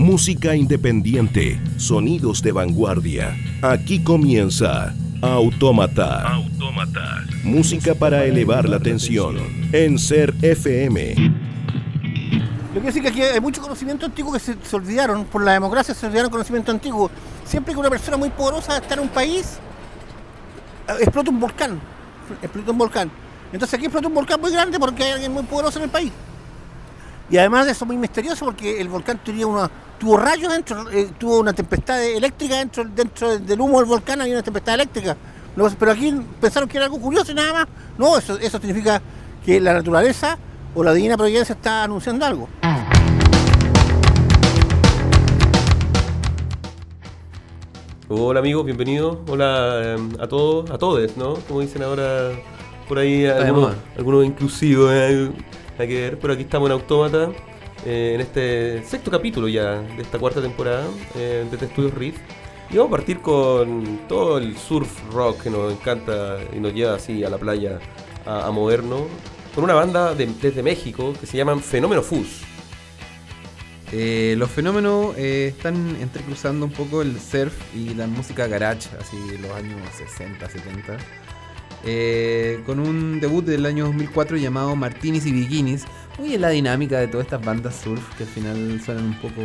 Música independiente, sonidos de vanguardia. Aquí comienza Autómata. Autómata. Música para elevar la tensión en Ser FM. Lo que decir que aquí hay mucho conocimiento antiguo que se, se olvidaron, por la democracia se olvidaron conocimiento antiguo. Siempre que una persona muy poderosa está en un país, eh, explota un volcán. Explota un volcán. Entonces aquí explota un volcán muy grande porque hay alguien muy poderoso en el país. Y además de eso muy misterioso porque el volcán tenía una, tuvo rayos dentro, eh, tuvo una tempestad eléctrica dentro, dentro del humo del volcán, hay una tempestad eléctrica. Pero aquí pensaron que era algo curioso y nada más. No, eso, eso significa que la naturaleza o la divina providencia está anunciando algo. Hola amigos, bienvenidos. Hola eh, a todos, a todos, ¿no? Como dicen ahora por ahí algunos, algunos inclusivos, eh, hay que ver. Pero aquí estamos en Autómata, eh, en este sexto capítulo ya de esta cuarta temporada eh, de Estudios Riff. Y vamos a partir con todo el surf rock que nos encanta y nos lleva así a la playa a, a movernos. Con una banda de- desde México que se llaman Fenómeno Fus. Eh, los fenómenos eh, están entrecruzando un poco el surf y la música garage, así de los años 60, 70. eh, con un debut del año 2004 llamado Martinis y Bikinis. Muy en la dinámica de todas estas bandas surf que al final suenan un poco.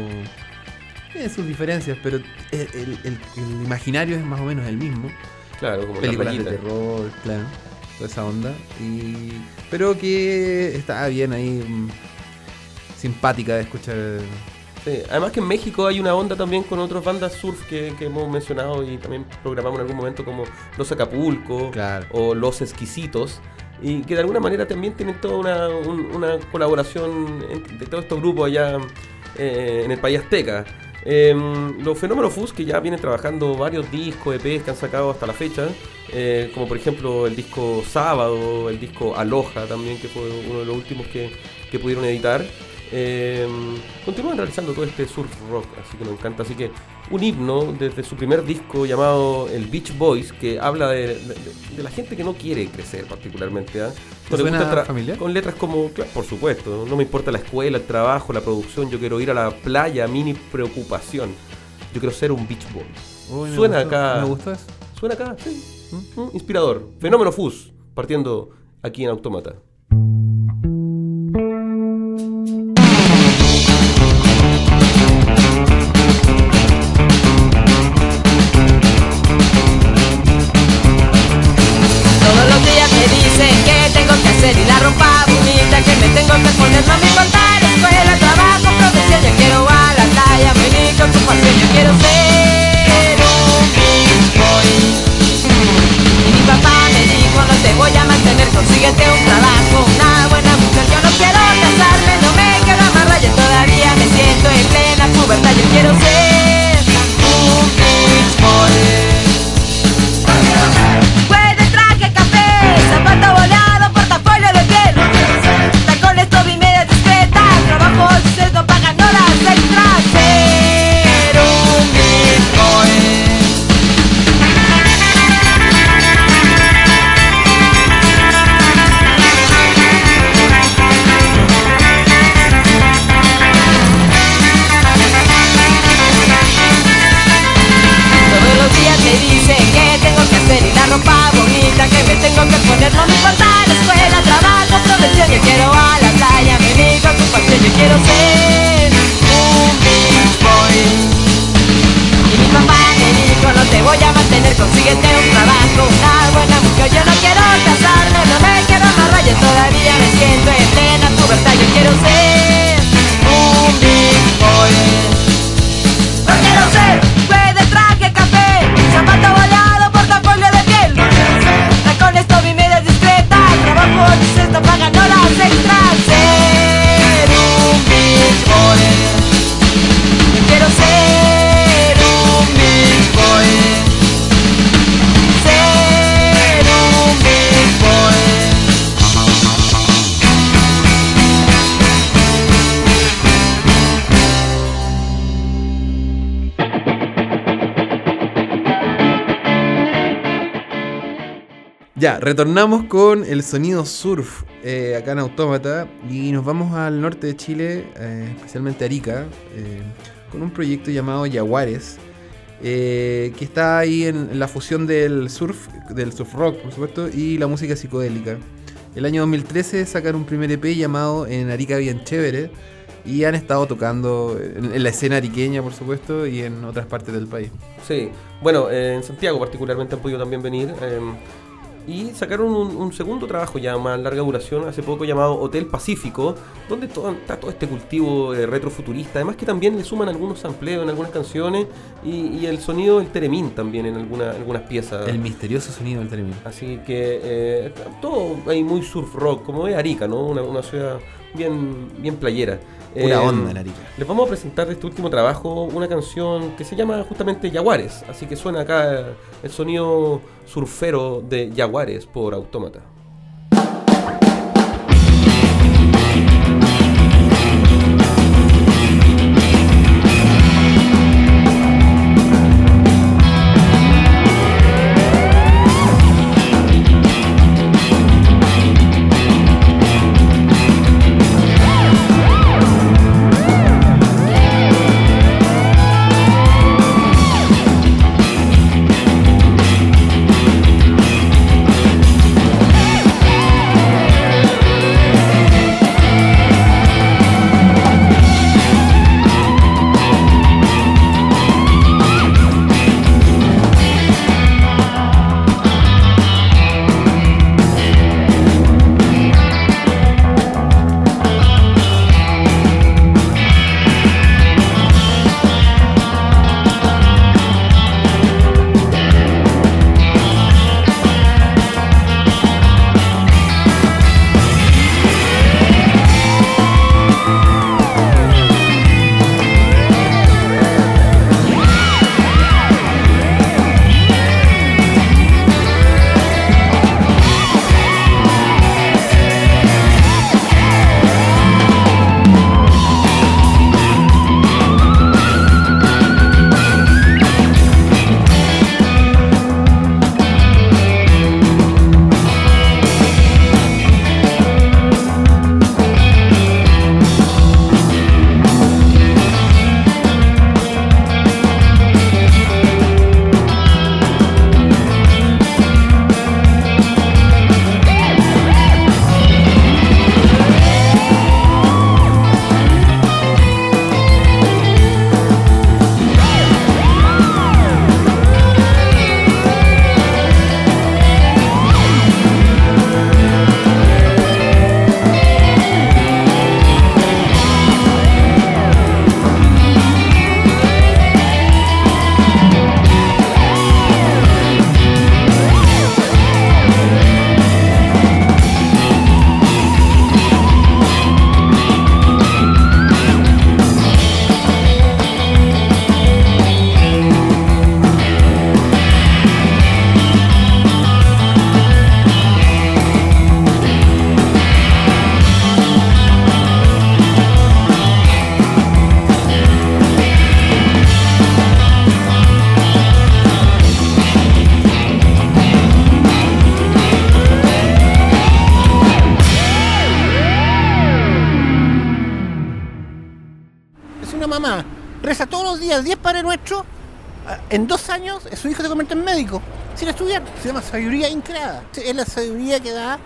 Tienen sus diferencias, pero el, el- el- el imaginario es más o menos el mismo. Claro, como la Películas de terror, claro. Toda esa onda. Y, pero que está bien ahí. Simpática de escuchar. Sí, Además que en México hay una onda también con otras bandas surf que, que hemos mencionado y también programamos en algún momento como Los Acapulco Claro. o Los Exquisitos y que de alguna manera también tienen toda una, un- una colaboración de todos estos grupos allá eh, en el país azteca. Eh, los Fenómenos Fus que ya vienen trabajando varios discos, EPs que han sacado hasta la fecha, eh, como por ejemplo el disco Sábado, el disco Aloha también, que fue uno de los últimos que, que pudieron editar. Eh, continúan realizando todo este surf rock, así que nos encanta. Así que un himno desde su primer disco llamado El Beach Boys, que habla de, de- de la gente que no quiere crecer particularmente. ¿ah? ¿Te le suena gusta tra- familiar? Con letras como, claro, por supuesto, no me importa la escuela, el trabajo, la producción, yo quiero ir a la playa, mini preocupación. Yo quiero ser un Beach Boy. Uy, me Suena gustó, acá. Me gustó eso. Suena acá, sí. Mm, Inspirador. Fenómeno Fus, partiendo aquí en Autómata. Ya, retornamos con el sonido surf eh, acá en Autómata y nos vamos al norte de Chile, eh, especialmente Arica, eh, con un proyecto llamado Yaguares, eh, que está ahí en, la fusión del surf, del surf rock, por supuesto, y la música psicodélica. El año 2013 sacaron un primer EP llamado En Arica Bien Chévere y han estado tocando en, la escena ariqueña, por supuesto, y en otras partes del país. Sí, bueno, en Santiago particularmente han podido también venir. Y sacaron un, un segundo trabajo ya más larga duración hace poco llamado Hotel Pacífico, donde todo, está todo este cultivo eh, retrofuturista. Además que también le suman algunos sampleos en algunas canciones y, y el sonido del teremín también en alguna- algunas piezas. El misterioso sonido del término. Así que eh, todo ahí muy surf rock, como es Arica, ¿no? Una, una ciudad bien, bien playera. Pura Eh, onda en Arica. Les vamos a presentar de este último trabajo una canción que se llama justamente Jaguares. Así que suena acá el sonido surfero de Jaguares por Autómata. En dos años su hijo se convierte en médico, sin estudiar. Se llama sabiduría increada. Es la sabiduría que da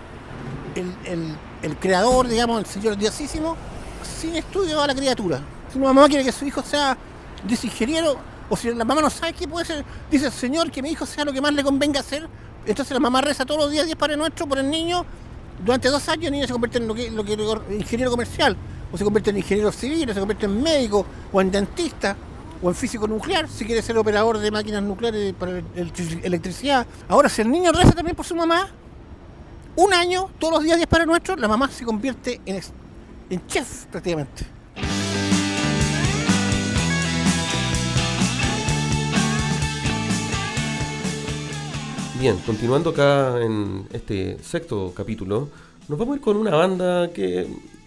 el, creador, digamos, el Señor Diosísimo, sin estudio a la criatura. Si una mamá quiere que su hijo sea dice ingeniero, o si la mamá no sabe qué puede ser, dice el Señor que mi hijo sea lo que más le convenga hacer. Entonces la mamá reza todos los días 10 Padre Nuestro por el niño. Durante dos años el niño se convierte en lo que ingeniero comercial, o se convierte en ingeniero civil, o se convierte en médico, o en dentista, o en físico nuclear, si quiere ser operador de máquinas nucleares para el- el- electricidad. Ahora, si el niño reza también por su mamá, un año, todos los días 10 para nuestro, la mamá se convierte en, en chef prácticamente. Bien, continuando acá en este sexto capítulo, nos vamos a ir con una banda que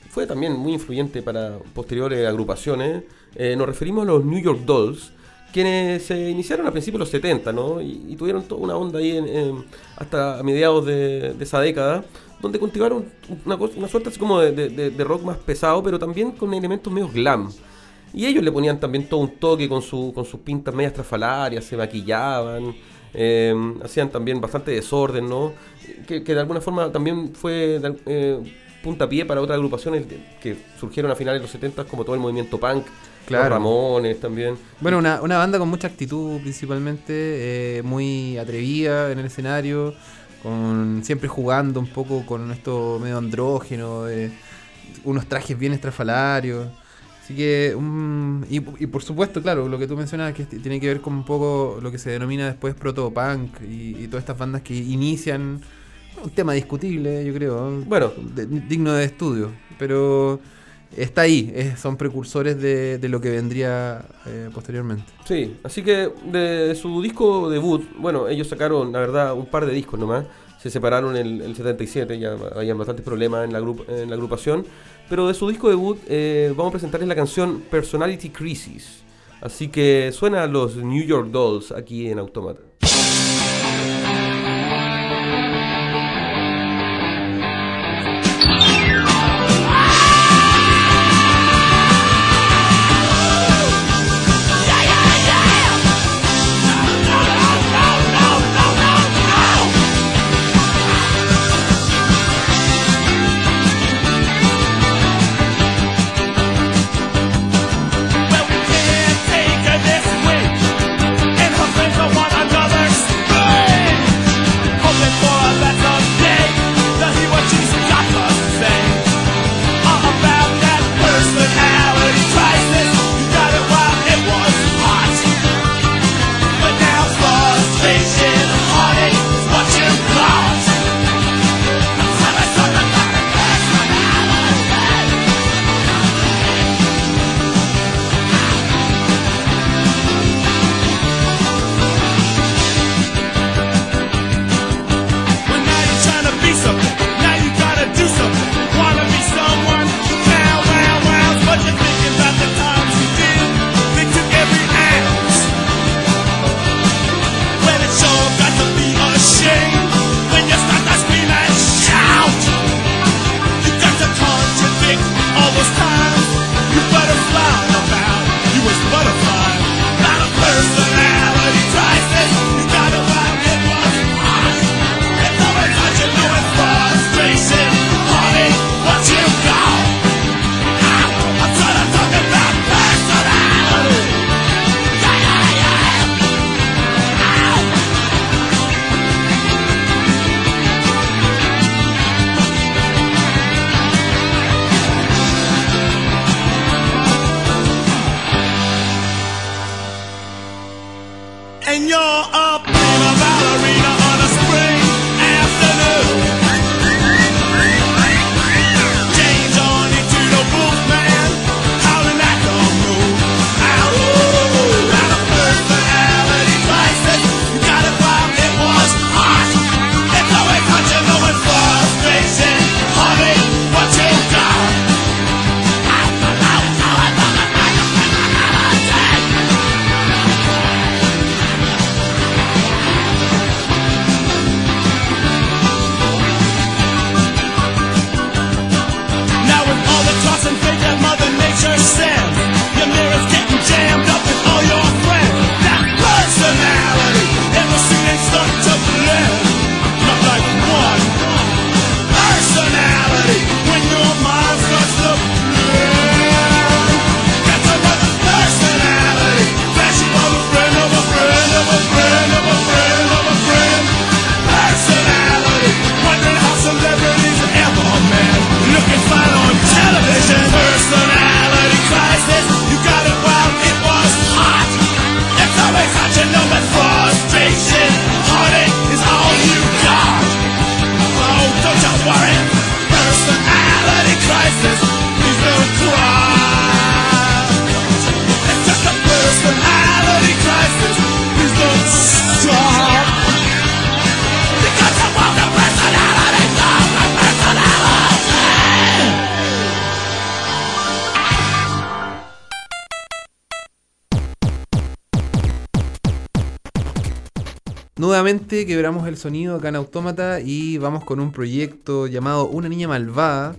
fue también muy influyente para posteriores agrupaciones. Eh, nos referimos a los New York Dolls, quienes se iniciaron a principios de los 70, ¿no? Y, tuvieron toda una onda ahí en- hasta mediados de, de esa década, donde cultivaron una, suerte así como de, rock más pesado, pero también con elementos medio glam. Y ellos le ponían también todo un toque con, su, con sus pintas medias trafalarias, se maquillaban, eh, hacían también bastante desorden, ¿no? Que, de alguna forma también fue eh, puntapié para otras agrupaciones que surgieron a finales de los 70 como todo el movimiento punk, Claro. los Ramones también. Bueno, una, una banda con mucha actitud principalmente, eh, muy atrevida en el escenario, con siempre jugando un poco con esto medio andrógeno, unos trajes bien estrafalarios. Así que, y, y por supuesto, claro, lo que tú mencionabas que tiene que ver con un poco lo que se denomina después proto-punk y, y todas estas bandas que inician un tema discutible, yo creo, Bueno. de- digno de estudio, pero está ahí, es- son precursores de, de lo que vendría eh, posteriormente. Sí, así que de su disco debut, bueno, ellos sacaron, la verdad, un par de discos nomás. Se separaron en el, el 77, ya habían bastantes problemas en la, agrup- en la agrupación. Pero de su disco debut eh, vamos a presentarles la canción Personality Crisis. Así que suena a los New York Dolls aquí en Automata. Nuevamente quebramos el sonido acá en Autómata y vamos con un proyecto llamado Una Niña Malvada,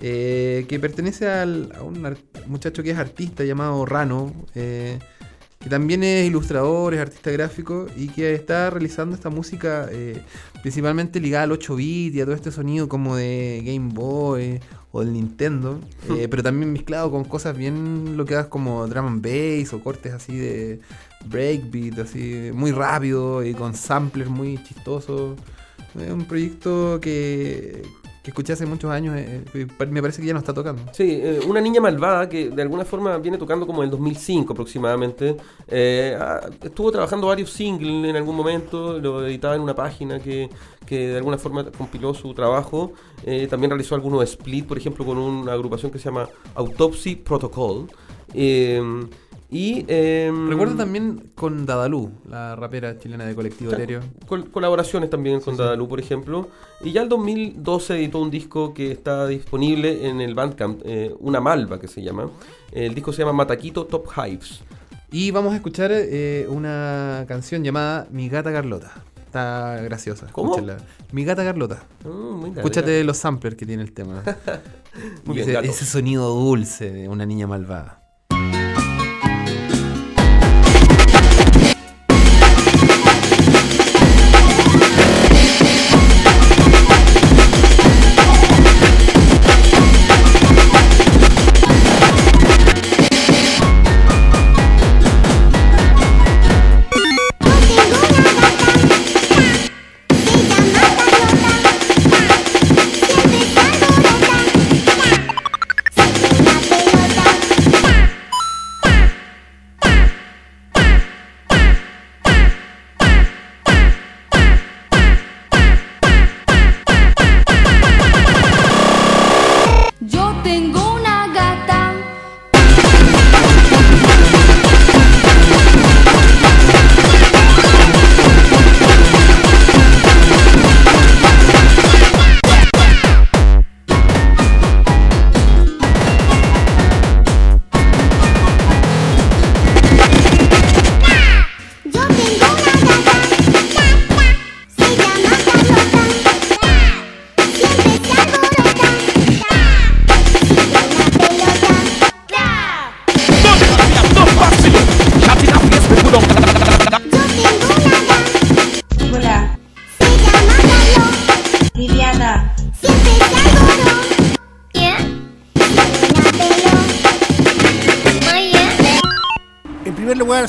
eh, que pertenece al- a un muchacho que es artista llamado Rano, eh, que también es ilustrador, es artista gráfico y que está realizando esta música eh, principalmente ligada al 8 bit y a todo este sonido como de Game Boy o del Nintendo, eh, pero también mezclado con cosas bien loqueadas como drum and bass o cortes así de breakbeat, así muy rápido y con samplers muy chistosos. Es un proyecto que, escuché hace muchos años, eh, eh, me parece que ya no está tocando. Sí, eh, una niña malvada que de alguna forma viene tocando como en el 2005 aproximadamente. Ah, estuvo trabajando varios singles en algún momento, lo editaba en una página que, que de alguna forma compiló su trabajo. También realizó algunos split, por ejemplo, con una agrupación que se llama Autopsy Protocol. Y em, Recuerdo también con Dadalú, la rapera chilena de Colectivo col- colaboraciones también con Dadalú, por ejemplo. Y ya el 2012 editó un disco que está disponible en el Bandcamp, eh, una malva que se llama. El disco se llama Mataquito Top Hives. Y vamos a escuchar eh, una canción llamada Mi gata Carlota. Está graciosa. ¿Cómo? escúchenla. Mi gata Carlota. Larga. Escúchate los samplers que tiene el tema. Ese sonido dulce de una niña malvada.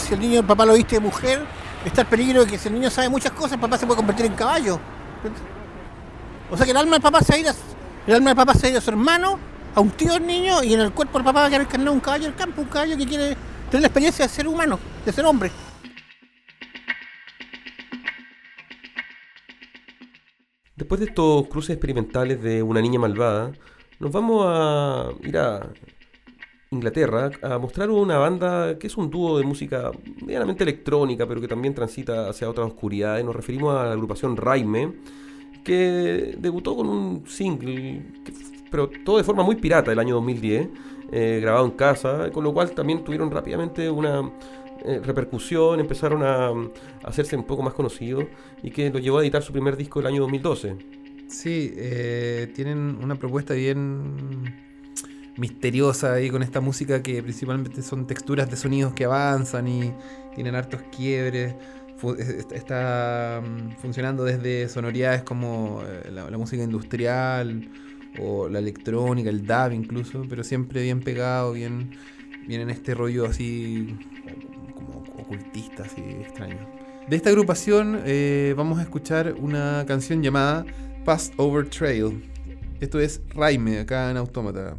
Si el niño el papá lo viste de mujer, está el peligro de que si el niño sabe muchas cosas, el papá se puede convertir en caballo. O sea que el alma del papá se va a ir a, el alma del papá se va a a su hermano, a un tío del niño, y en el cuerpo del papá va a quedar encarnado un caballo del campo, un caballo que quiere tener la experiencia de ser humano, de ser hombre. Después de estos cruces experimentales de una niña malvada, nos vamos a ir a Inglaterra a mostrar una banda que es un dúo de música medianamente electrónica, pero que también transita hacia otras oscuridades. Nos referimos a la agrupación Raime, que debutó con un single, pero todo de forma muy pirata, el año 2010, eh, grabado en casa, con lo cual también tuvieron rápidamente una eh, repercusión, empezaron a, hacerse un poco más conocidos y que los llevó a editar su primer disco el año 2012. Sí, eh, tienen una propuesta bien misteriosa ahí con esta música que principalmente son texturas de sonidos que avanzan y tienen hartos quiebres. Está mm, funcionando desde sonoridades como eh, la, música industrial o la electrónica, el dub incluso, pero siempre bien pegado, bien, bien en este rollo así como ocultista, así extraño. De esta agrupación eh, vamos a escuchar una canción llamada Past Over Trail. Esto es Raime, acá en Autómata.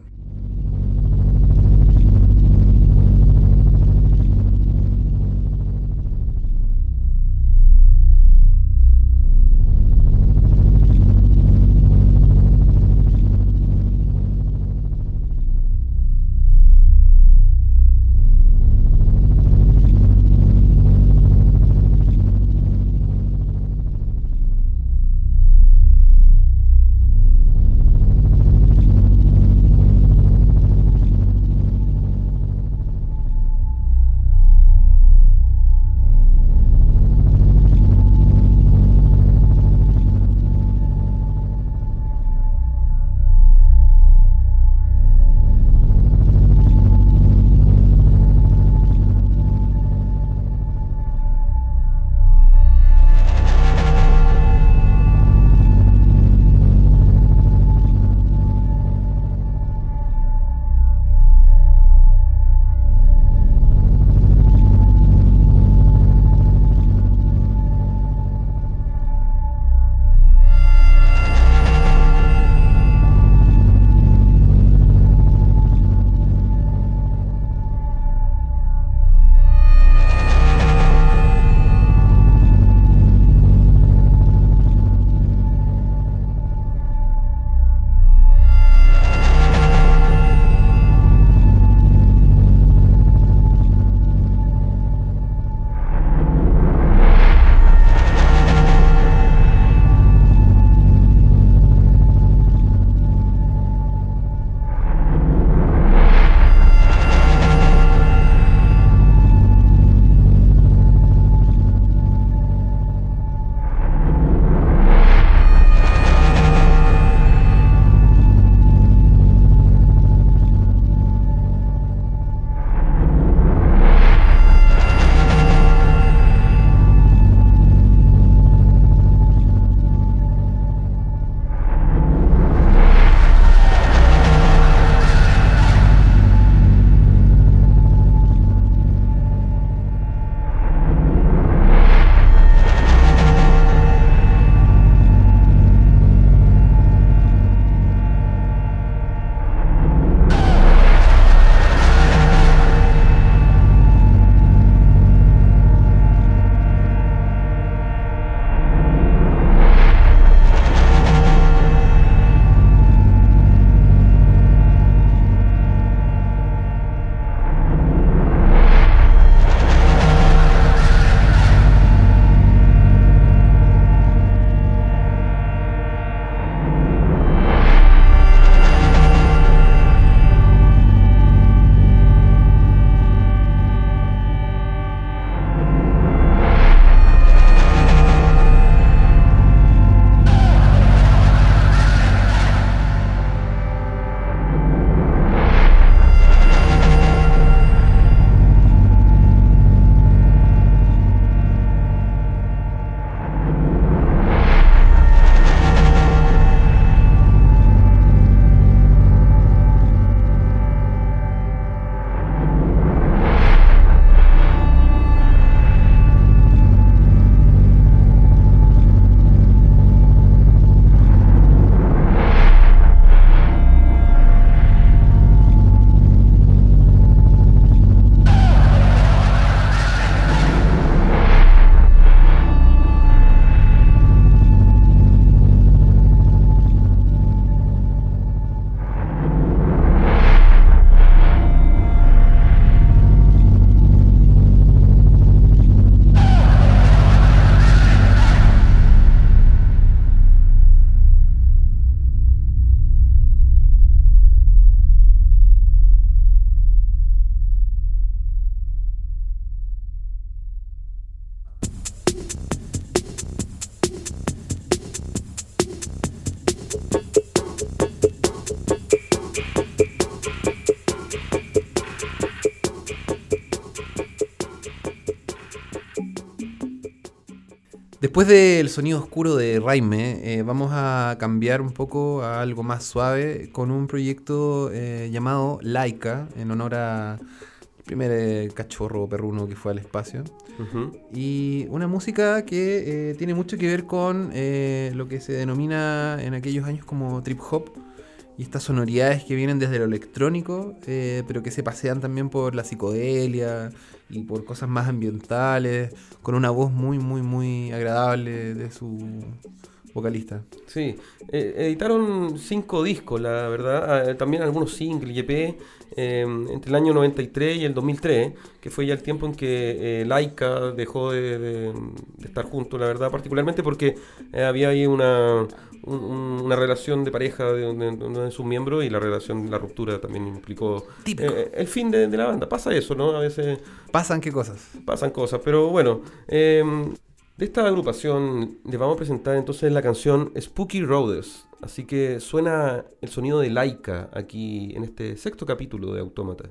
Después del sonido oscuro de Raime, eh, vamos a cambiar un poco a algo más suave con un proyecto eh, llamado Laika, en honor a el primer eh, cachorro perruno que fue al espacio. Y una música que eh, tiene mucho que ver con lo que se denomina en aquellos años como trip hop. Y estas sonoridades que vienen desde lo electrónico, eh, pero que se pasean también por la psicodelia y por cosas más ambientales, con una voz muy, muy, muy agradable de su vocalista. Sí, eh, editaron cinco discos, la verdad, ah, también algunos singles y EP eh, entre el año 93 y el 2003, que fue ya el tiempo en que eh, Laika dejó de, de- de estar juntos, la verdad, particularmente porque eh, había ahí una, un- un- una relación de pareja de, de- de uno de sus miembros y la relación, la ruptura también implicó eh, el fin de, de la banda. Pasa eso, ¿no? A veces ¿Pasan qué cosas? pasan cosas, pero bueno, eh, de esta agrupación les vamos a presentar entonces la canción Spooky Roads. Así que suena el sonido de Laika aquí en este sexto capítulo de Autómata.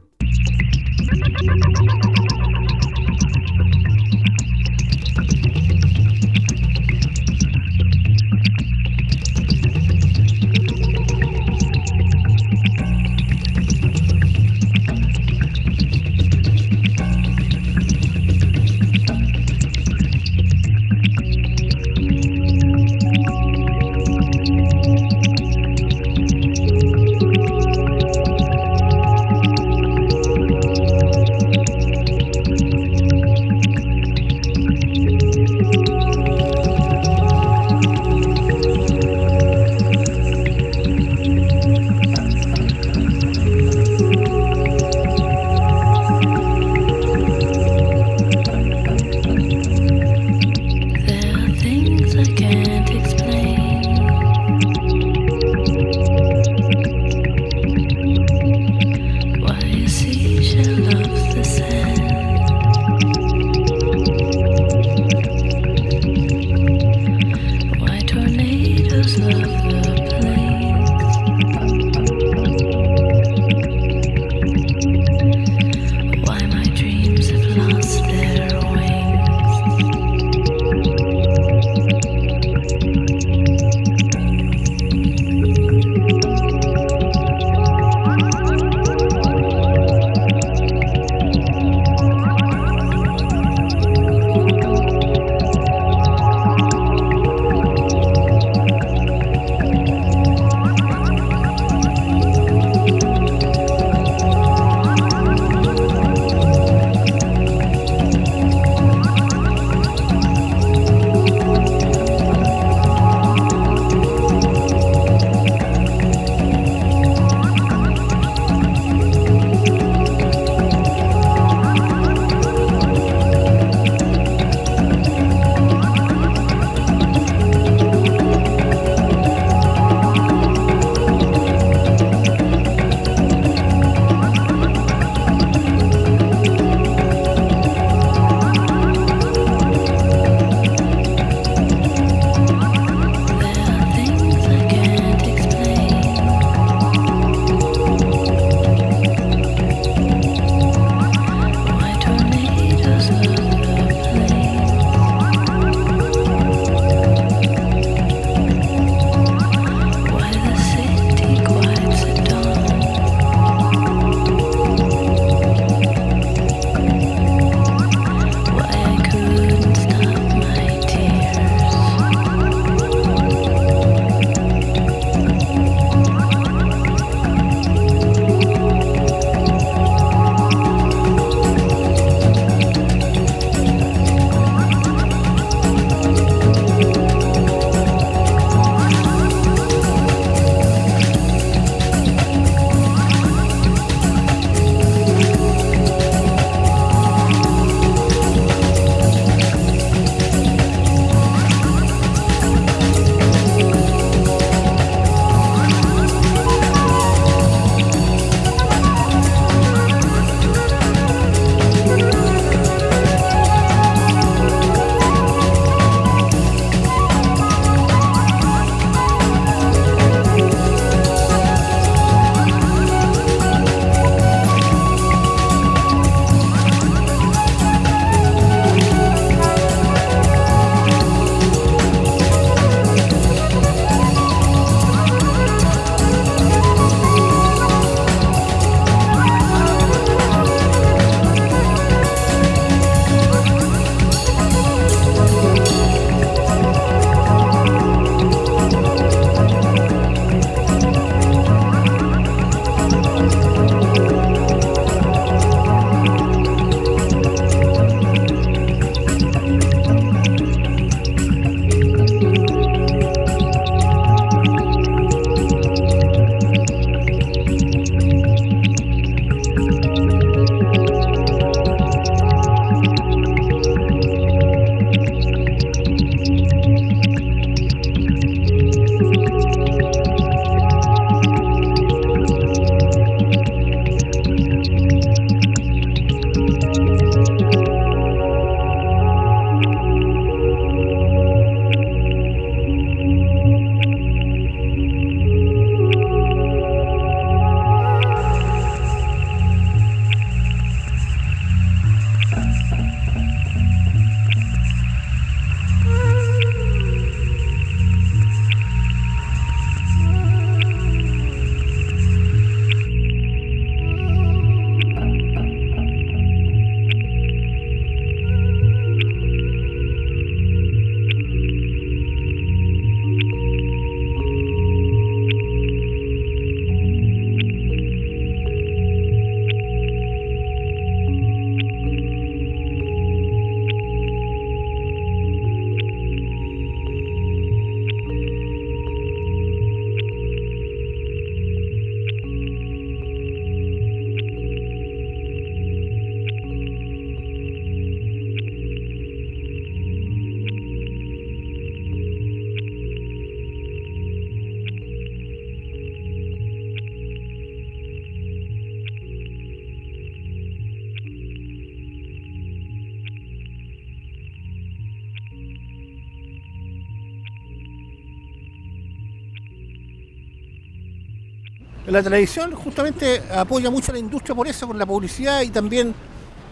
La televisión justamente apoya mucho a la industria por eso, con la publicidad y también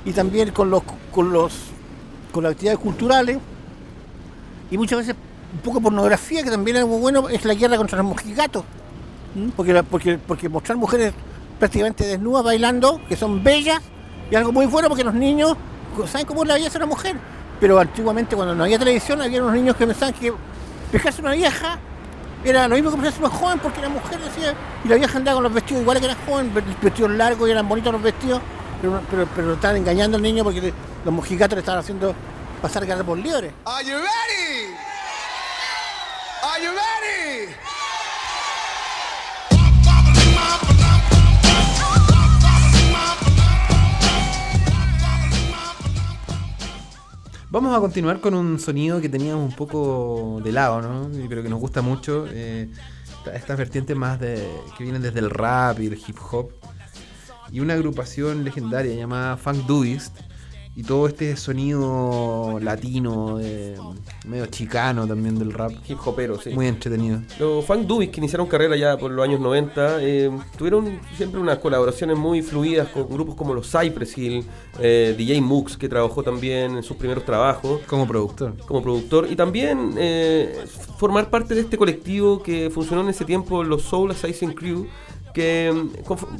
y también con los con los con las actividades culturales. Y muchas veces un poco pornografía que también es muy bueno es la guerra contra los mojigatos. ¿m? porque porque porque mostrar mujeres prácticamente desnudas bailando que son bellas y algo muy bueno porque los niños saben cómo es la belleza de una mujer. Pero antiguamente cuando no había televisión había unos niños que pensaban que pescarse una vieja era lo mismo que pescarse una joven porque era mujer decía y la vieja andaba con los vestidos iguales que era joven vestidos largos y eran bonitos los vestidos pero, pero, pero estaban engañando al niño porque los mojigatos le estaban haciendo pasar ganar por libre Are you ready? Are? Vamos a continuar con un sonido que teníamos un poco de lado, ¿no? Pero que nos gusta mucho. eh, esta- estas vertientes más de, que vienen desde el rap y el hip hop. Y una agrupación legendaria llamada Funk Doist. Y todo este sonido latino, eh, medio chicano también del rap. Hip hopero, sí. Muy entretenido. Los Funk Dubis que iniciaron carrera ya por los años 90 eh, tuvieron siempre unas colaboraciones muy fluidas con grupos como los Cypress Hill, eh, DJ Mux que trabajó también en sus primeros trabajos Como productor. como productor y también formar parte de este colectivo que funcionó en ese tiempo, los Soul Assassin Crew, que,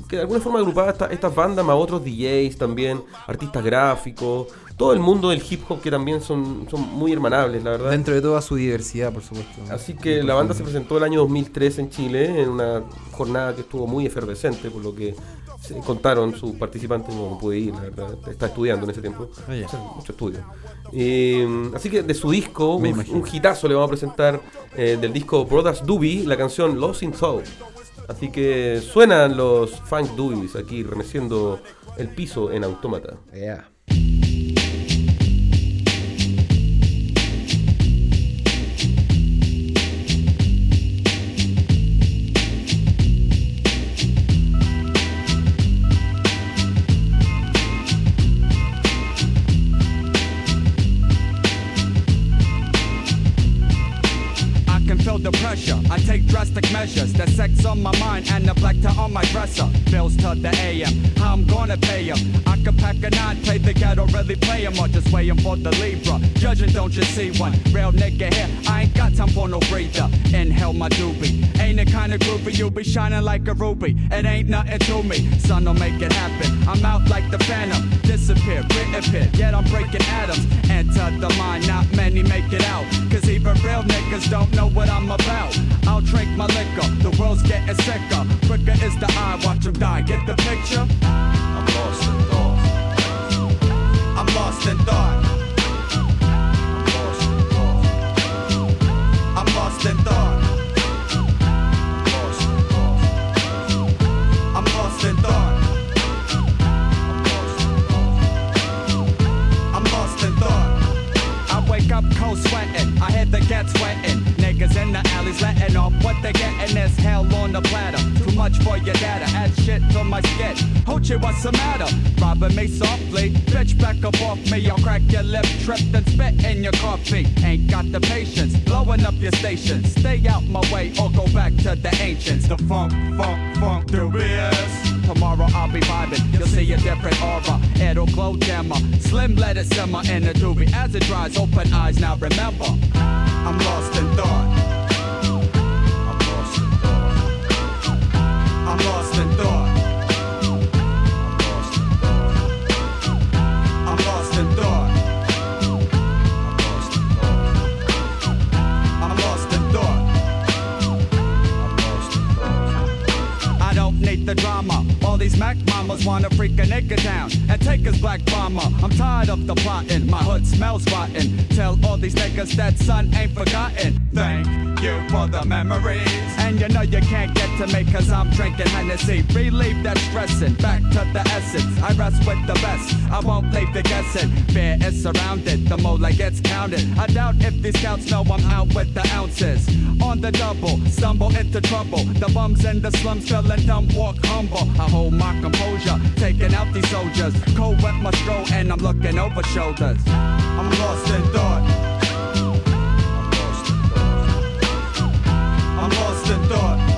que de alguna forma agrupaba esta- estas bandas más otros DJs también, artistas gráficos, todo el mundo del hip hop que también son, son muy hermanables, la verdad. Dentro de toda su diversidad, por supuesto. Así que la banda se presentó el año 2003 en Chile en una jornada que estuvo muy efervescente, por lo que se contaron sus participantes. No pude ir, la verdad. Estaba estudiando en ese tiempo. Ah, ya. O sea, mucho estudio. Eh, así que de su disco, un, un hitazo le vamos a presentar eh, del disco Brothers Doobie, la canción Lost in Soul. Así que suenan los Funk Doobies aquí remeciendo el piso en autómata. Pressure. I take drastic measures. The sex on my mind and the black tie on my dresser. Bills to the AM. How I'm gonna pay pay 'em. I could pack a nine, play the ghetto, really play 'em, or just waiting for the Libra. Judging, don't you see one? Real nigga here. I ain't got time for no breather. Inhale my doobie. Ain't it kinda groovy? You be shining like a ruby. It ain't nothing to me. Son, don't make it happen. I'm out like the phantom. Disappear, reappear. Yet I'm breaking atoms. Enter the mind, not many make it out. Cause even real niggas don't know what I'm about. I'll drink my liquor. The world's getting sicker. Quicker is the eye, watch 'em die. Get the picture? I'm lost in thought. I'm lost in thought. I'm lost in thought. In the alleys letting off what they're getting is hell on the platter. Too much for your data. Add shit to my skin. Hoochie, what's the matter? Robbing me softly. Bitch, back up off me. I'll crack your lip, trip, and spit in your coffee. Ain't got the patience. Blowing up your station. Stay out my way or go back to the ancients. The funk, funk, funk, the dubious. Tomorrow I'll be vibing, you'll see a different aura. It'll glow dimmer. Slim let it simmer in the doobie. As it dries, open eyes now remember. I'm lost in thought. The plotting. My hood smells rotten. Tell all these niggas that son ain't forgotten. Thank you for the memories. And you know you can't get to me cause I'm drinking Hennessy. Relieve that stressing. Back to the essence. I rest with the best. I won't leave the guessing. Fear is surrounded. The mole gets counted. I doubt if these scouts know I'm out with the ounces. On the double, stumble into trouble. The bums in the slums feeling dumb, walk humble. I hold my composure, taking out these soldiers. Cold wet my stroll, and I'm looking over shoulders. I'm lost in thought. I'm lost in thought. I'm lost in thought.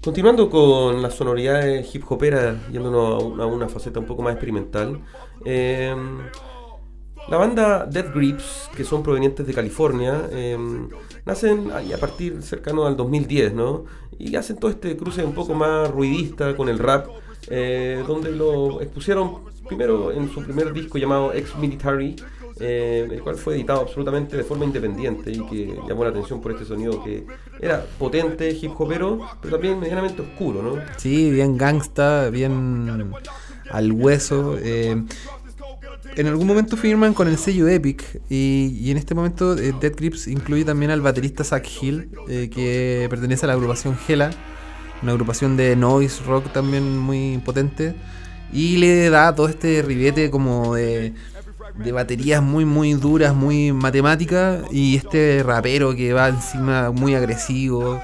Continuando con las sonoridades hip hoperas, yéndonos a una, faceta un poco más experimental, eh, la banda Death Grips, que son provenientes de California, eh, nacen a partir cercano al 2010, ¿no? Y hacen todo este cruce un poco más ruidista con el rap, eh, donde lo expusieron primero en su primer disco llamado Ex Military, eh, el cual fue editado absolutamente de forma independiente y que llamó la atención por este sonido que era potente, hip hopero, pero también medianamente oscuro, ¿no? Sí, bien gangsta, bien al hueso. eh, en algún momento firman con el sello Epic y, en este momento eh, Dead Grips incluye también al baterista Zach Hill, que pertenece a la agrupación Hela, una agrupación de noise rock también muy potente, y le da todo este ribete como de, de baterías muy muy duras, muy matemáticas, y este rapero que va encima muy agresivo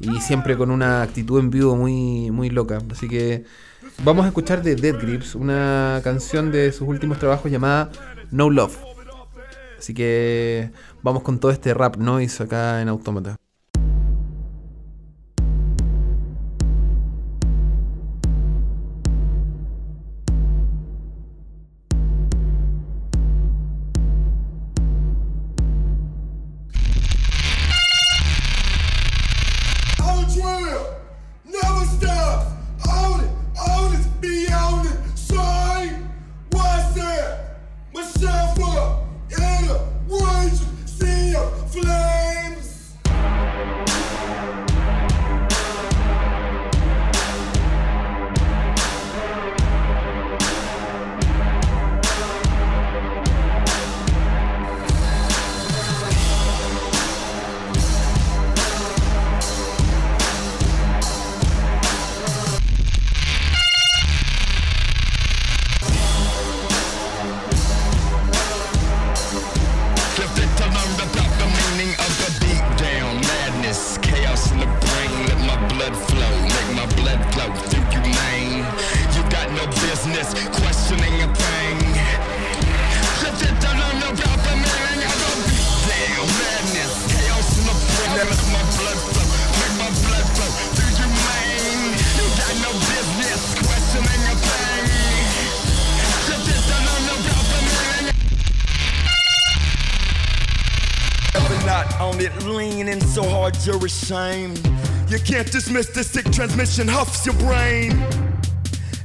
y siempre con una actitud en vivo muy, muy loca. Así que vamos a escuchar de Dead Grips una canción de sus últimos trabajos llamada No Love. Así que vamos con todo este rap noise acá en Autómata. You're ashamed. You can't dismiss the sick transmission, huffs your brain.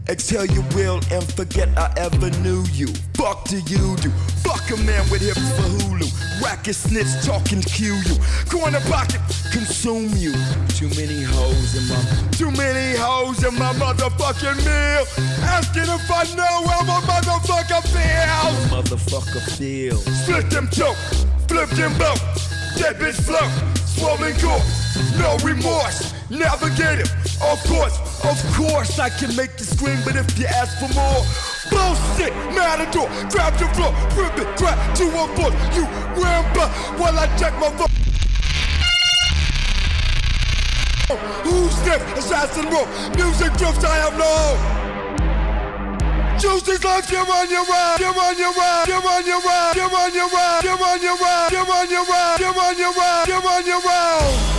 Exhale your will and forget I ever knew you. Fuck do you do? Fuck a man with hips for Hulu. Racket snitch talking cue you. Corner pocket consume you. Too many hoes in my too many hoes in my motherfucking meal. Asking if I know how my motherfucker feels. Motherfucker feel. Split them choke, flip them both. Dead bitch flow, no remorse. Navigate it, of course, of course I can make you scream, but if you ask for more, bullshit, matador, grab your floor, rip it, grab to a foot, you ramble while I check my phone. Who's next? Assassin rope, music drifts, I have no. Juices life, you're on your ride, you're on your ride, you're on your ride, you're on your ride, you're on your ride, you're on your ride, you're on your ride, you're on your ride.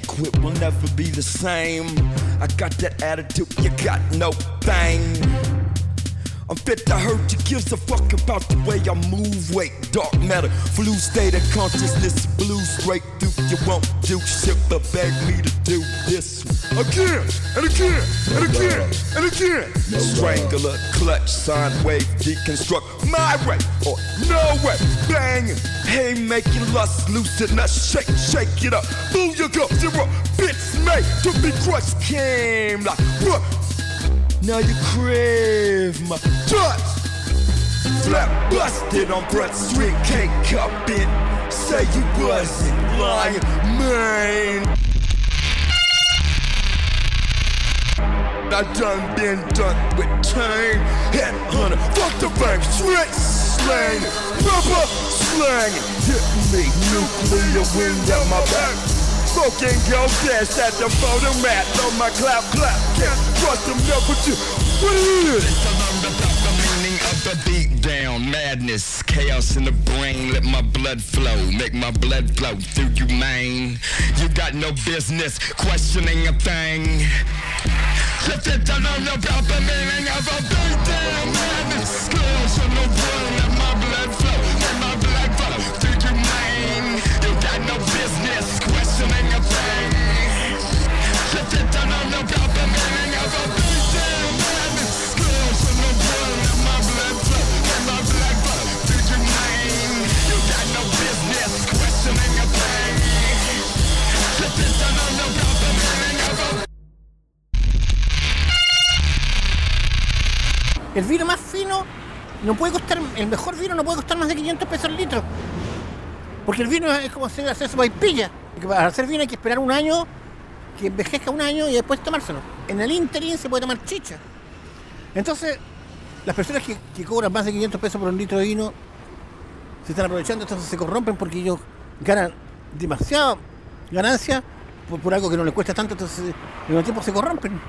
can't quit, we'll never be the same. I got that attitude, you got no thing. I'm fit to hurt, you gives a fuck about the way I move. Wait, dark matter, flu state of consciousness, blue straight. You won't do shit but beg me to do this again and again and again and again. Strangler, clutch, sine wave, deconstruct my way or no way. Banging, hey, make making lust, loosen us, shake, shake it up. Booyah, zero bits made to be crushed. Came like what? Now you crave my touch. Flat busted on Broad Street, can't cup it. Say you wasn't lying, man. I done been done with chain Headhunter, fuck the bank, straight slang Rubber slang Hit me, nuclear wind at my back. Smoking go dash at the photo mat On my clap clap, can't trust them never do. What it is? the down madness. Chaos in the brain let my blood flow make my blood flow. Through you man you got no business questioning a thing. Lift it learn about the meaning of a beat down madness. Chaos in the brain let my blood flow El vino más fino no puede costar, el mejor vino no puede costar más de 500 pesos el litro. Porque el vino es como hacer, hacer sopaipilla. Para hacer vino hay que esperar un año, que envejezca un año y después tomárselo. En el interín se puede tomar chicha. Entonces, las personas que, cobran más de 500 pesos por un litro de vino se están aprovechando, entonces se corrompen porque ellos ganan demasiada ganancia por, por algo que no les cuesta tanto, entonces en el tiempo se corrompen.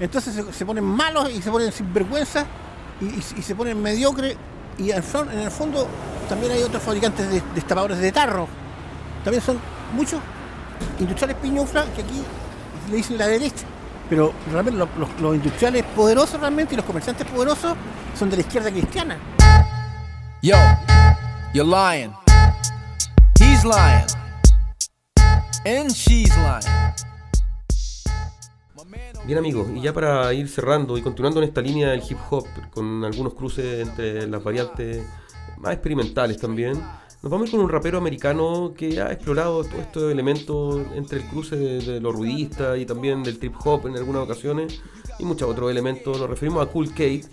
Entonces se, ponen malos y se ponen sinvergüenza y, y- se ponen mediocres. Y fon- en el fondo también hay otros fabricantes de destapadores de tarro. También son muchos industriales piñufla que aquí le dicen la derecha. Pero realmente los, los- los industriales poderosos realmente y los comerciantes poderosos son de la izquierda cristiana. Yo, you're lying. He's lying. And she's lying. Bien amigos, y ya para ir cerrando y continuando en esta línea del hip hop, con algunos cruces entre las variantes más experimentales también, nos vamos con un rapero americano que ha explorado todos estos elementos entre el cruce de, de lo ruidista y también del trip hop en algunas ocasiones y muchos otros elementos. Nos referimos a Cool Kate,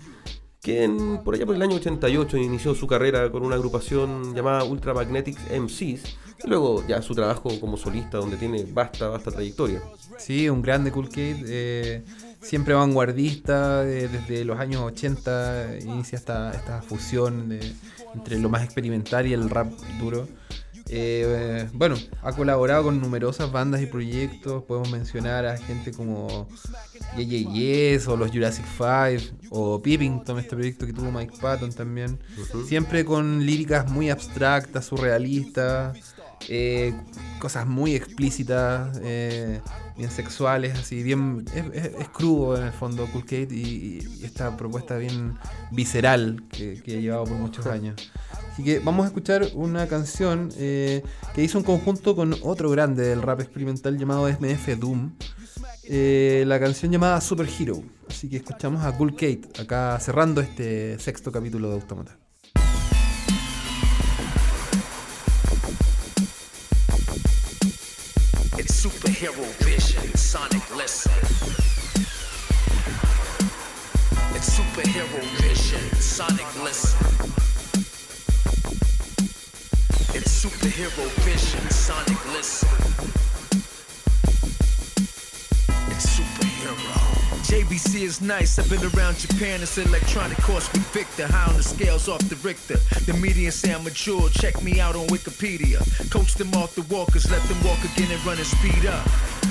que en- por allá por el año 88 inició su carrera con una agrupación llamada Ultra Magnetic MCs y luego ya su trabajo como solista donde tiene vasta, vasta trayectoria. Sí, un grande Cool Kid, eh, siempre vanguardista, eh, desde los años 80 inicia esta, esta fusión de- entre lo más experimental y el rap duro. Eh, eh, bueno, ha colaborado con numerosas bandas y proyectos, podemos mencionar a gente como Yeah Yes o los Jurassic Five o Pippington, este proyecto que tuvo Mike Patton también. Siempre con líricas muy abstractas, surrealistas, eh, cosas muy explícitas, eh, bien sexuales, así, bien. Es, crudo en el fondo, Cool Kate, y, esta propuesta bien visceral que, que ha llevado por muchos años. Así que vamos a escuchar una canción eh, que hizo un conjunto con otro grande del rap experimental llamado SMF Doom. eh, la canción llamada Super Hero. Así que escuchamos a Cool Kate acá cerrando este sexto capítulo de Automata. Superhero vision, sonic listen. It's superhero vision, sonic listen. It's superhero vision, sonic listen. JBC is nice. I've been around Japan. It's electronic course with Victor. High on the scales off the Richter. The median say I'm mature. Check me out on Wikipedia. Coach them off the walkers. Let them walk again and run and speed up.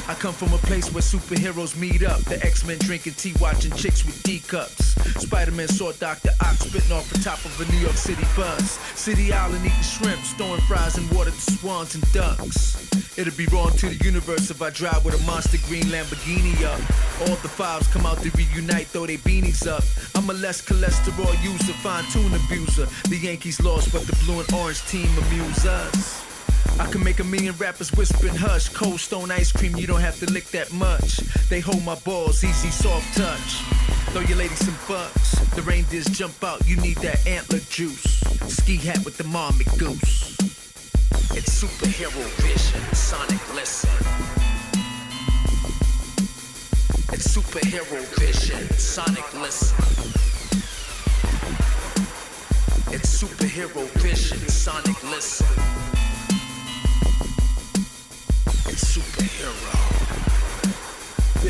I come from a place where superheroes meet up. The X-Men drinking tea, watching chicks with D cups. Spider-Man saw Dr. Ox spitting off the top of a New York City bus. City Island eating shrimp, storing fries and water to swans and ducks. It'd be wrong to the universe if I drive with a monster green Lamborghini up. All the fives come out to reunite, throw their beanies up. I'm a less cholesterol user, fine tune abuser. The Yankees lost, but the blue and orange team amuse us. I can make a million rappers whispering hush. Cold stone ice cream, you don't have to lick that much. They hold my balls, easy soft touch. Throw your lady some bucks. The reindeers jump out, you need that antler juice. Ski hat with the marmot goose. It's superhero vision, Sonic listen. It's superhero vision, Sonic listen. It's superhero vision, Sonic listen. It's superhero.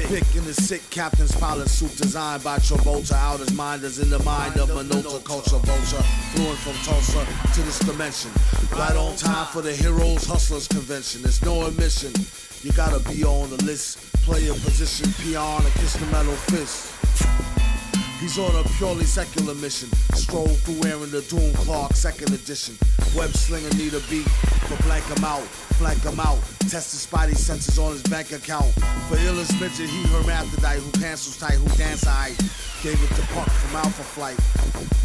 Pick in the sick captain's pilot suit designed by Travolta. Out his mind is in the mind of Minota culture vulture. Fluent from Tulsa to this dimension. Right on time for the heroes hustlers convention. There's no admission. You gotta be on the list. Play a position, peon, and kiss the metal fist. He's on a purely secular mission. Stroll through wearing the Doom Clark second edition. Web slinger need a beat, but blank him out, flank him out. Test his spidey senses on his bank account. For illest midget, he hermaphrodite who pencils tight, who dance I Gave it to Puck from Alpha Flight.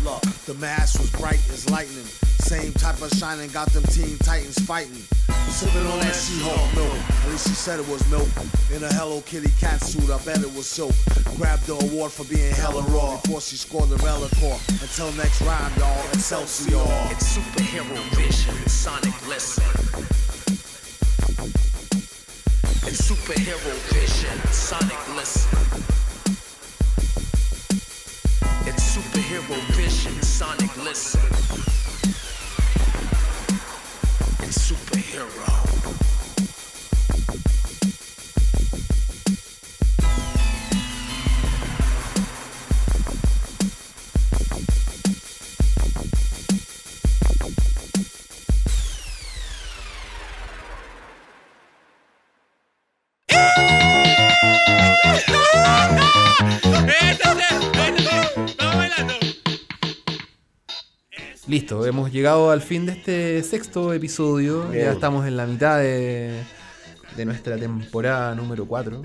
Look, the mask was bright as lightning. Same type of shining got them Teen Titans fighting. Sipping on that She-Hulk milk. At least she said it was milk. In a Hello Kitty cat suit, I bet it was silk. Grabbed the award for being hella raw before she scored the Relicore. Until next rhyme, y'all. Excelsior. It's superhero vision, Sonic listen. It's superhero vision, Sonic listen. It's superhero vision, Sonic listen. It's hero. Listo, hemos llegado al fin de este sexto episodio. Bien. Ya estamos en la mitad de, de nuestra temporada número 4.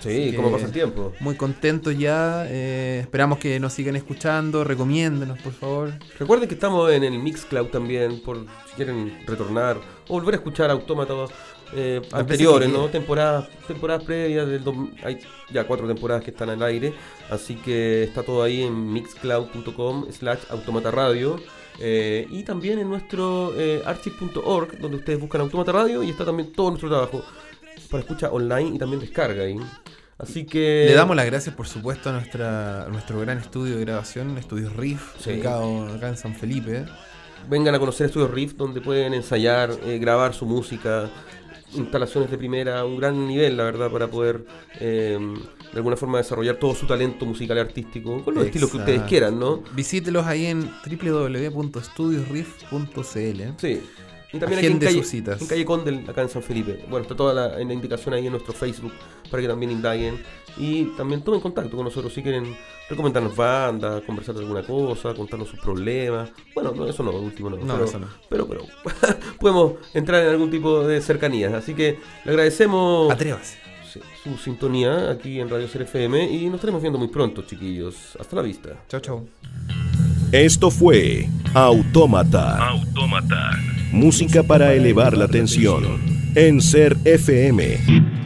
Sí, cómo pasa el tiempo. Muy contentos ya. eh, esperamos que nos sigan escuchando. Recomiéndenos, por favor. Recuerden que estamos en el Mixcloud también, por si quieren retornar o volver a escuchar autómatas eh, anteriores, ¿no? Temporadas, temporadas previas del dos- hay ya cuatro temporadas que están al aire, así que está todo ahí en mixcloud.com slash automata radio. Eh, y también en nuestro eh, archive.org, donde ustedes buscan Automata Radio y está también todo nuestro trabajo para escucha online y también descarga ahí. Así que. Le damos las gracias, por supuesto, a, nuestra, a nuestro gran estudio de grabación, Estudios Riff, Sí. ubicado acá en San Felipe. Vengan a conocer Estudios Riff, donde pueden ensayar, eh, grabar su música, instalaciones de primera, un gran nivel, la verdad, para poder eh, de alguna forma desarrollar todo su talento musical y artístico, con los estilos que ustedes quieran, ¿no? Visítelos ahí en www.studiosriff.cl. Sí. Y también aquí en calle, sus citas. en calle Condel, acá en San Felipe. Bueno, está toda la, en la indicación ahí en nuestro Facebook para que también indaguen. Y también tomen contacto con nosotros si quieren recomendarnos bandas, conversar de alguna cosa, contarnos sus problemas. Bueno, no, eso no, último no. No, pero, eso no. Pero, pero podemos entrar en algún tipo de cercanías. Así que le agradecemos Atrévase. Su sintonía aquí en Radio Ser FM y nos estaremos viendo muy pronto, chiquillos. Hasta la vista. Chao, chao. Esto fue Autómata. Autómata. Música para elevar la tensión. En Ser FM.